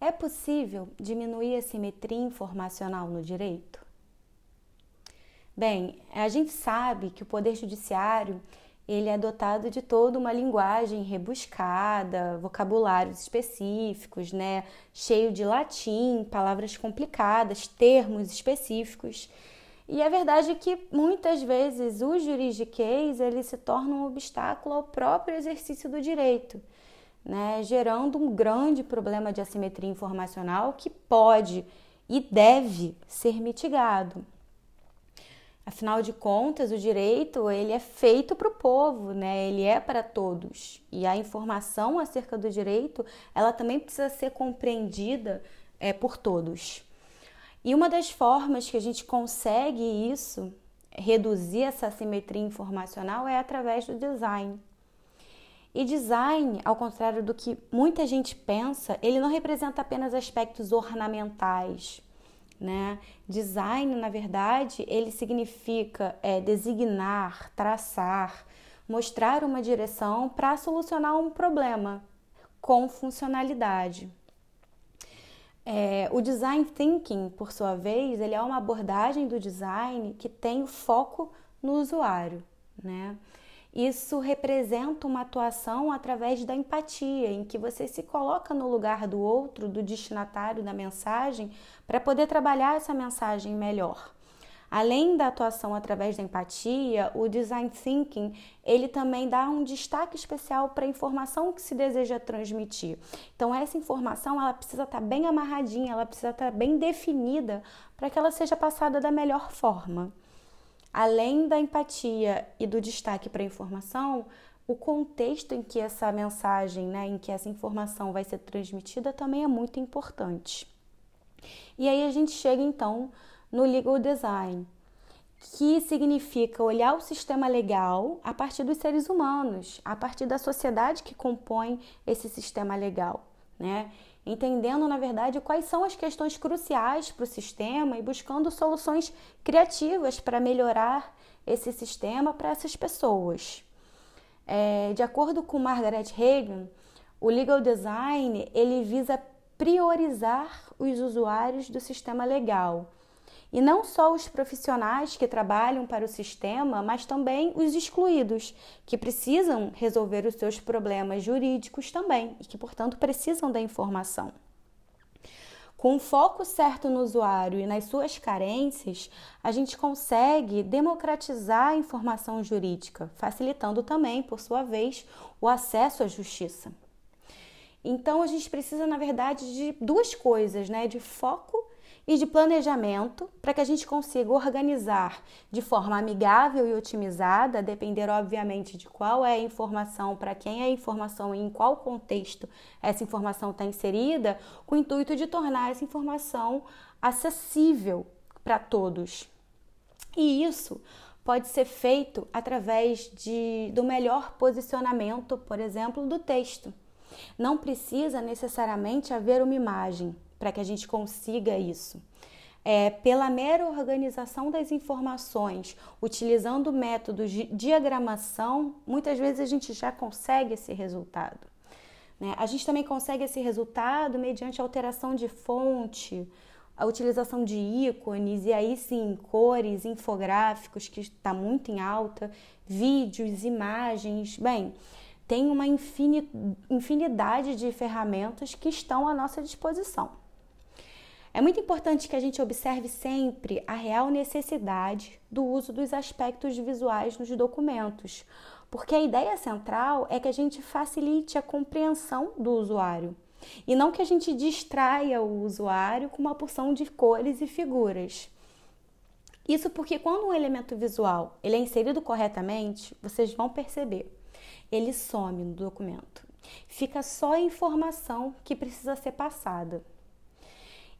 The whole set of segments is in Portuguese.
É possível diminuir a simetria informacional no direito? Bem, a gente sabe que o poder judiciário ele é dotado de toda uma linguagem rebuscada, vocabulários específicos, né, cheio de latim, palavras complicadas, termos específicos. E a verdade é que muitas vezes o juridiquês ele se torna um obstáculo ao próprio exercício do direito, né, gerando um grande problema de assimetria informacional que pode e deve ser mitigado. Afinal de contas, o direito ele é feito para o povo, né? Ele é para todos. E a informação acerca do direito, ela também precisa ser compreendida é, por todos. E uma das formas que a gente consegue isso, reduzir essa assimetria informacional, é através do design. E design, ao contrário do que muita gente pensa, ele não representa apenas aspectos ornamentais. Né? Design, na verdade, ele significa é, designar, traçar, mostrar uma direção para solucionar um problema com funcionalidade. É, o design thinking, por sua vez, ele é uma abordagem do design que tem o foco no usuário, né? Isso representa uma atuação através da empatia, em que você se coloca no lugar do outro, do destinatário da mensagem, para poder trabalhar essa mensagem melhor. Além da atuação através da empatia, o design thinking, ele também dá um destaque especial para a informação que se deseja transmitir. Então essa informação, ela precisa estar tá bem amarradinha, ela precisa estar tá bem definida para que ela seja passada da melhor forma. Além da empatia e do destaque para a informação, o contexto em que essa mensagem, né, em que essa informação vai ser transmitida também é muito importante. E aí a gente chega então no legal design, que significa olhar o sistema legal a partir dos seres humanos, a partir da sociedade que compõe esse sistema legal, né? Entendendo, na verdade, quais são as questões cruciais para o sistema e buscando soluções criativas para melhorar esse sistema para essas pessoas. É, de acordo com Margaret Hagan, o legal design ele visa priorizar os usuários do sistema legal e não só os profissionais que trabalham para o sistema, mas também os excluídos, que precisam resolver os seus problemas jurídicos também e que, portanto, precisam da informação. Com o foco certo no usuário e nas suas carências, a gente consegue democratizar a informação jurídica, facilitando também, por sua vez, o acesso à justiça. Então, a gente precisa, na verdade, de duas coisas, né? De foco e de planejamento para que a gente consiga organizar de forma amigável e otimizada, a depender obviamente de qual é a informação, para quem é a informação e em qual contexto essa informação está inserida, com o intuito de tornar essa informação acessível para todos. E isso pode ser feito através de, do melhor posicionamento, por exemplo, do texto. Não precisa necessariamente haver uma imagem para que a gente consiga isso. É, pela mera organização das informações, utilizando métodos de diagramação, muitas vezes a gente já consegue esse resultado. Né? A gente também consegue esse resultado mediante alteração de fonte, a utilização de ícones e aí sim cores, infográficos que está muito em alta, vídeos, imagens, bem, tem uma infinidade de ferramentas que estão à nossa disposição. É muito importante que a gente observe sempre a real necessidade do uso dos aspectos visuais nos documentos, porque a ideia central é que a gente facilite a compreensão do usuário e não que a gente distraia o usuário com uma porção de cores e figuras. Isso porque quando um elemento visual ele é inserido corretamente, vocês vão perceber, ele some no documento. Fica só a informação que precisa ser passada.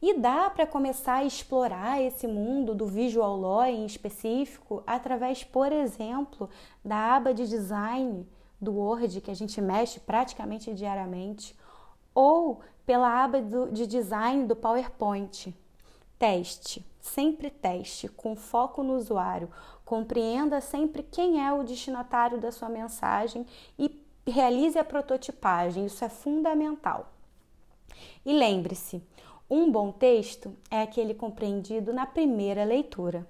E dá para começar a explorar esse mundo do visual law em específico através, por exemplo, da aba de design do Word que a gente mexe praticamente diariamente, ou pela aba do, de design do PowerPoint. Teste, sempre teste, com foco no usuário. Compreenda sempre quem é o destinatário da sua mensagem e realize a prototipagem, isso é fundamental. E lembre-se, um bom texto é aquele compreendido na primeira leitura.